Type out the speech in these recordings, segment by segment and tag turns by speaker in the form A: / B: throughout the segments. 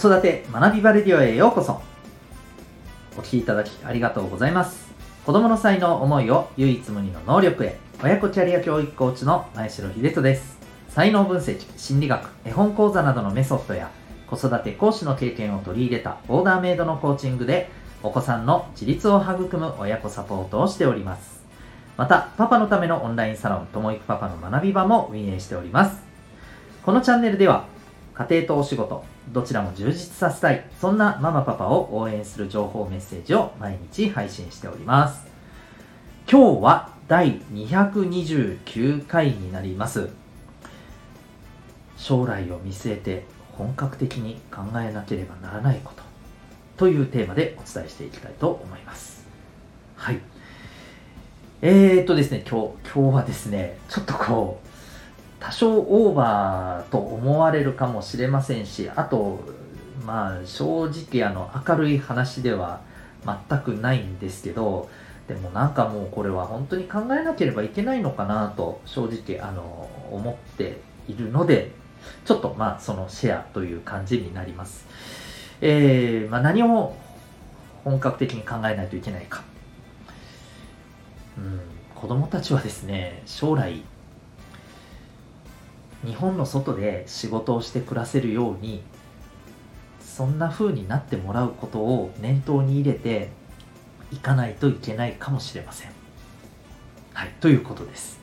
A: 子育て学びバレディオへようこそ。お聞きいただきありがとうございます。子供の才能思いを唯一無二の能力へ。親子キャリア教育コーチの前城秀人です。才能分析心理学絵本講座などのメソッドや子育て講師の経験を取り入れたオーダーメイドのコーチングでお子さんの自立を育む親子サポートをしております。またパパのためのオンラインサロンともいくパパの学び場も運営しております。このチャンネルでは家庭とお仕事どちらも充実させたい。そんなママパパを応援する情報メッセージを毎日配信しております。今日は第229回になります。将来を見据えて本格的に考えなければならないこと。というテーマでお伝えしていきたいと思います。はい。えー、っとですね今日今日はですねちょっとこう多少オーバーと思われるかもしれませんし、あと、まあ、正直、あの、明るい話では全くないんですけど、でもなんかもうこれは本当に考えなければいけないのかなと、正直、あの、思っているので、ちょっとまあ、そのシェアという感じになります。えー、まあ、何を本格的に考えないといけないか。うん、子供たちはですね、将来、日本の外で仕事をして暮らせるようにそんな風になってもらうことを念頭に入れていかないといけないかもしれません。はい、ということです。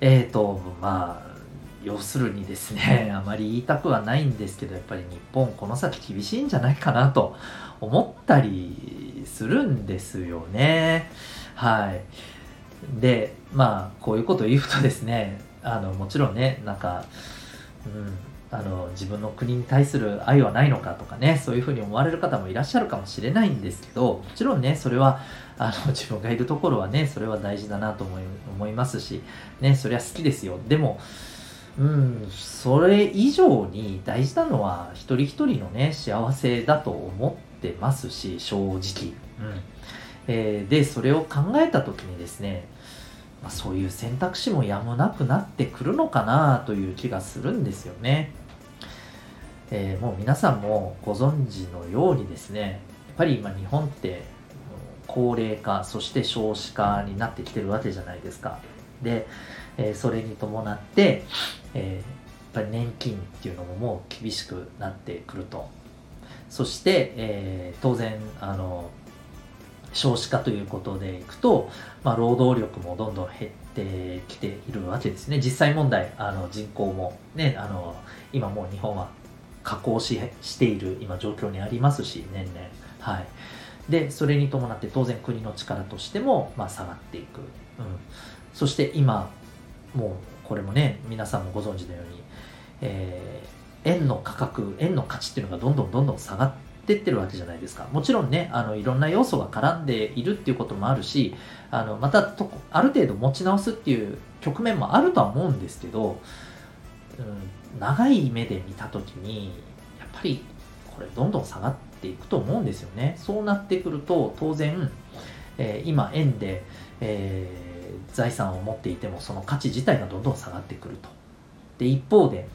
A: えっ、ー、と、まあ、要するにですね、あまり言いたくはないんですけど、やっぱり日本この先厳しいんじゃないかなと思ったりするんですよね。はい。で、まあ、こういうことを言うとですね、あのもちろんねなんか、うん、あの自分の国に対する愛はないのかとかねそういうふうに思われる方もいらっしゃるかもしれないんですけどもちろんねそれはあの 自分がいるところはねそれは大事だなと思い思いますしねそれは好きですよ。でもうんそれ以上に大事なのは一人一人のね幸せだと思ってますし正直、うん。えー、でそれを考えた時にですねまあ、そういう選択肢もやむなくなってくるのかなという気がするんですよね。えー、もう皆さんもご存知のようにですね、やっぱり今日本って高齢化、そして少子化になってきてるわけじゃないですか。で、えー、それに伴って、えー、やっぱり年金っていうのももう厳しくなってくると。そして、え、当然、あの、少子化ということでいくと、まあ、労働力もどんどん減ってきているわけですね。実際問題、あの人口もね、あの今もう日本は下降ししている今状況にありますし、年々。はい。で、それに伴って当然国の力としても、まあ、下がっていく。うん。そして今、もうこれもね、皆さんもご存知のように、えー、円の価格、円の価値っていうのがどんどんどんどん下がってってってるわけじゃないですか。もちろんね、あの、いろんな要素が絡んでいるっていうこともあるし、あの、またと、ある程度持ち直すっていう局面もあるとは思うんですけど、うん、長い目で見たときに、やっぱり、これどんどん下がっていくと思うんですよね。そうなってくると、当然、えー、今、円で、えー、財産を持っていても、その価値自体がどんどん下がってくると。で、一方で、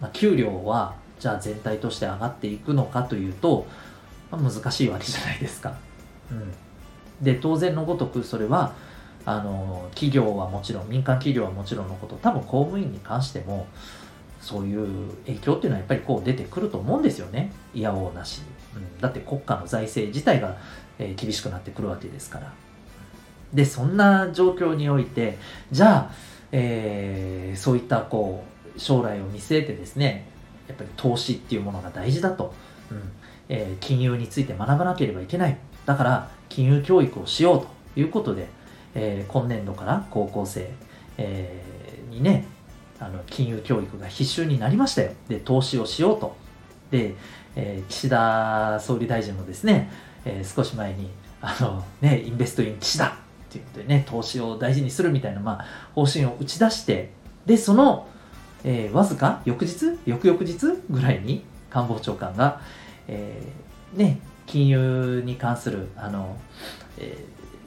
A: まあ、給料はじゃあ全体として上がっていくのかというと、まあ、難しいわけじゃないですか。うん、で当然のごとくそれはあの企業はもちろん民間企業はもちろんのこと多分公務員に関してもそういう影響っていうのはやっぱりこう出てくると思うんですよね。いやおうなしに、うん、だって国家の財政自体が、えー、厳しくなってくるわけですから。でそんな状況においてじゃあ、えー、そういったこう将来を見据えてですねやっぱり投資っていうものが大事だと、うん。えー、金融について学ばなければいけない。だから金融教育をしようということで、えー、今年度から高校生、えー、にねあの金融教育が必修になりましたよ。で投資をしようと。で、えー、岸田総理大臣もですね、えー、少し前にあの、ね、インベストイン岸田っていうことでね投資を大事にするみたいな、まあ、方針を打ち出してでそのえー、わずか翌日？翌々日ぐらいに官房長官が、えー、ね、金融に関するあの、え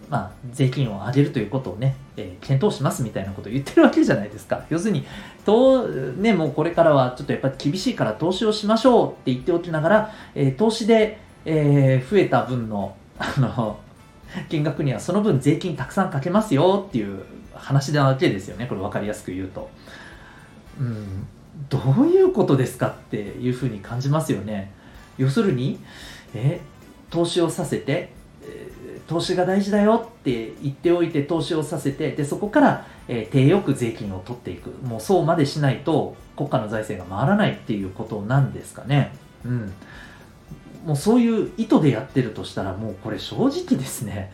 A: まあ、税金を上げるということをね、えー、検討しますみたいなことを言ってるわけじゃないですか。要するに、とね、もうこれからはちょっとやっぱり厳しいから投資をしましょうって言っておきながら、え、投資で、え、増えた分の、あの、金額にはその分税金たくさんかけますよっていう話なわけですよね。これ分かりやすく言うと。うん、どういうことですかっていうふうに感じますよね。要するに、え投資をさせて、投資が大事だよって言っておいて投資をさせてでそこから、えー、低よく税金を取っていくもうそうまでしないと国家の財政が回らないっていうことなんですかね。うんもうそういう意図でやってるとしたらもうこれ正直ですね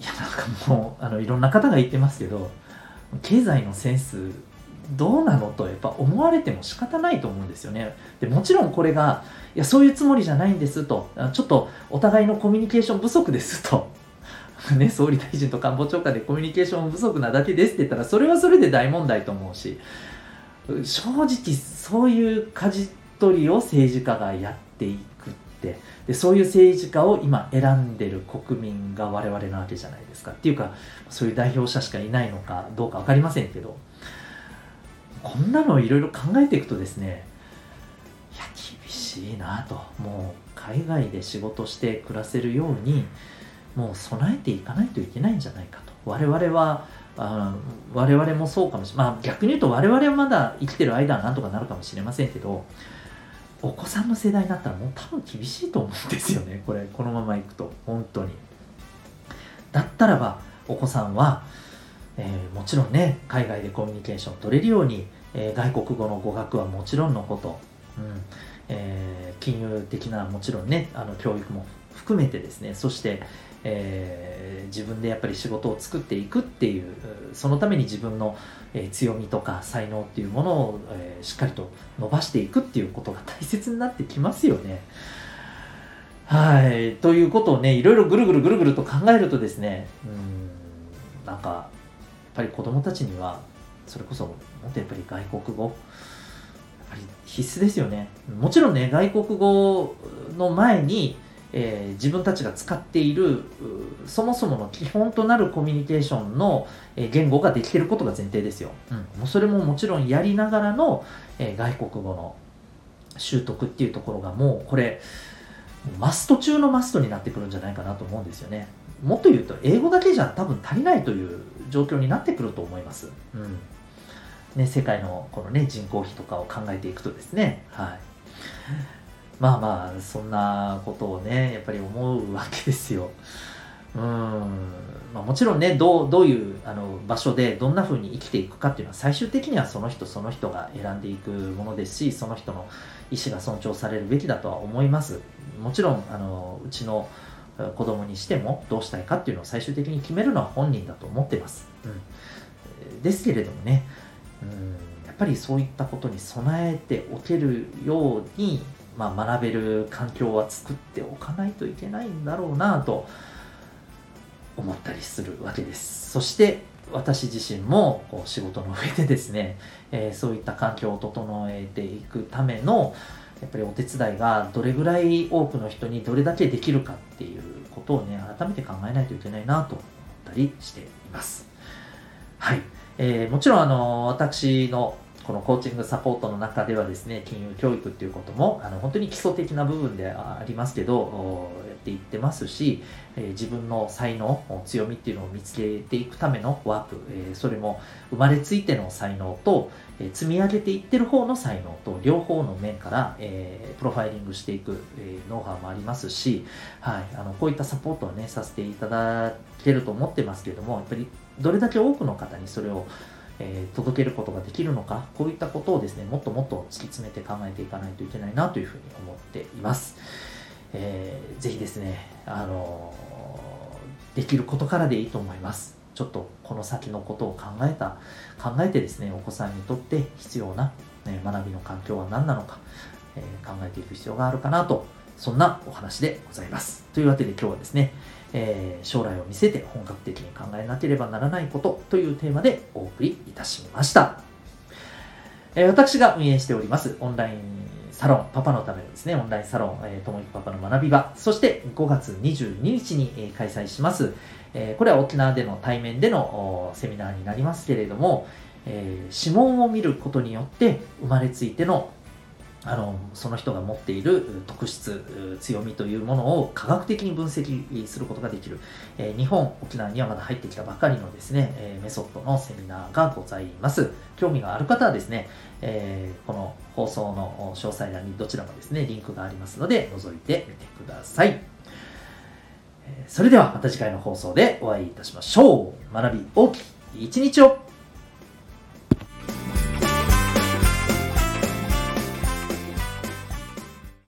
A: いやなんかもうあのいろんな方が言ってますけど経済のセンスどうなのとやっぱ思われても仕方ないと思うんですよね。でもちろんこれが、いや、そういうつもりじゃないんですと、ちょっとお互いのコミュニケーション不足ですと、ね、総理大臣と官房長官でコミュニケーション不足なだけですって言ったら、それはそれで大問題と思うし、正直そういう舵取りを政治家がやっていくって、でそういう政治家を今選んでる国民が我々なわけじゃないですか。っていうか、そういう代表者しかいないのかどうか分かりませんけど、こんなのをいろいろ考えていくとですねいや厳しいなと。もう海外で仕事して暮らせるようにもう備えていかないといけないんじゃないかと。我々はあ我々もそうかもしれない、まあ、逆に言うと我々はまだ生きてる間はなんとかなるかもしれませんけどお子さんの世代になったらもう多分厳しいと思うんですよね。これこのままいくと。本当に。だったらばお子さんはえー、もちろんね海外でコミュニケーション取れるように、えー、外国語の語学はもちろんのこと、うんえー、金融的なもちろんねあの教育も含めてですねそして、えー、自分でやっぱり仕事を作っていくっていうそのために自分の、え、強みとか才能っていうものを、え、しっかりと伸ばしていくっていうことが大切になってきますよね。はい。ということをね、いろいろぐるぐるぐるぐると考えるとですね、うん、なんか、やっぱり子どもたちにはそれこそもっとやっぱり外国語やっぱり必須ですよね。もちろんね外国語の前に、えー、自分たちが使っているそもそもの基本となるコミュニケーションの、えー、言語ができていることが前提ですよ、うん、もうそれももちろんやりながらの、えー、外国語の習得っていうところがもうこれマスト中のマストになってくるんじゃないかなと思うんですよね。もっと言うと英語だけじゃ多分足りないという状況になってくると思います。うん。ね、世界のこの、ね、人口比とかを考えていくとですね、はい、まあまあそんなことをねやっぱり思うわけですよ。うん。まあ、もちろんねどうどういうあの場所でどんな風に生きていくかっていうのは最終的にはその人その人が選んでいくものですしその人の意思が尊重されるべきだとは思います。もちろんあのうちの子供にしてもどうしたいかっていうのを最終的に決めるのは本人だと思ってます。うん、ですけれどもね、やっぱりそういったことに備えておけるように、まあ、学べる環境は作っておかないといけないんだろうなと思ったりするわけです。そして私自身もこう仕事の上でですね、えー、そういった環境を整えていくための、やっぱりお手伝いがどれぐらい多くの人にどれだけできるかっていうことをね、改めて考えないといけないなと思ったりしています。はい。えー、もちろん、あの、私のこのコーチングサポートの中ではですね、金融教育っていうことも、あの、本当に基礎的な部分でありますけど、やっていってますし、えー、自分の才能、強みっていうのを見つけていくためのワーク、えー、それも生まれついての才能と、え積み上げていってる方の才能と両方の面から、えプロファイリングしていく、えノウハウもありますし、はい、あのこういったサポートをねさせていただけると思ってますけれどもやっぱりどれだけ多くの方にそれをえー、届けることができるのか、こういったことをですね、もっともっと突き詰めて考えていかないといけないなというふうに思っています。えー、ぜひですね、あのー、できることからでいいと思います。ちょっとこの先のことを考えた、考えてですね、お子さんにとって必要な、ね、学びの環境は何なのか、えー、考えていく必要があるかなと、そんなお話でございます。というわけで今日はですね、えー、将来を見せて本格的に考えなければならないことというテーマでお送りいたしました。えー、私が運営しておりますオンラインサロン、パパのためのですね、オンラインサロン、えー、ともいくパパの学び場、そして5月22日に、えー、開催します、えー、これは沖縄での対面でのセミナーになりますけれども、えー、指紋を見ることによって生まれついてのあのその人が持っている特質強みというものを科学的に分析することができる、えー、日本沖縄にはまだ入ってきたばかりのですね、えー、メソッドのセミナーがございます。興味がある方はですね、えー、この放送の詳細欄にどちらもですねリンクがありますので覗いてみてください。それではまた次回の放送でお会いいたしましょう。学び大きい一日を。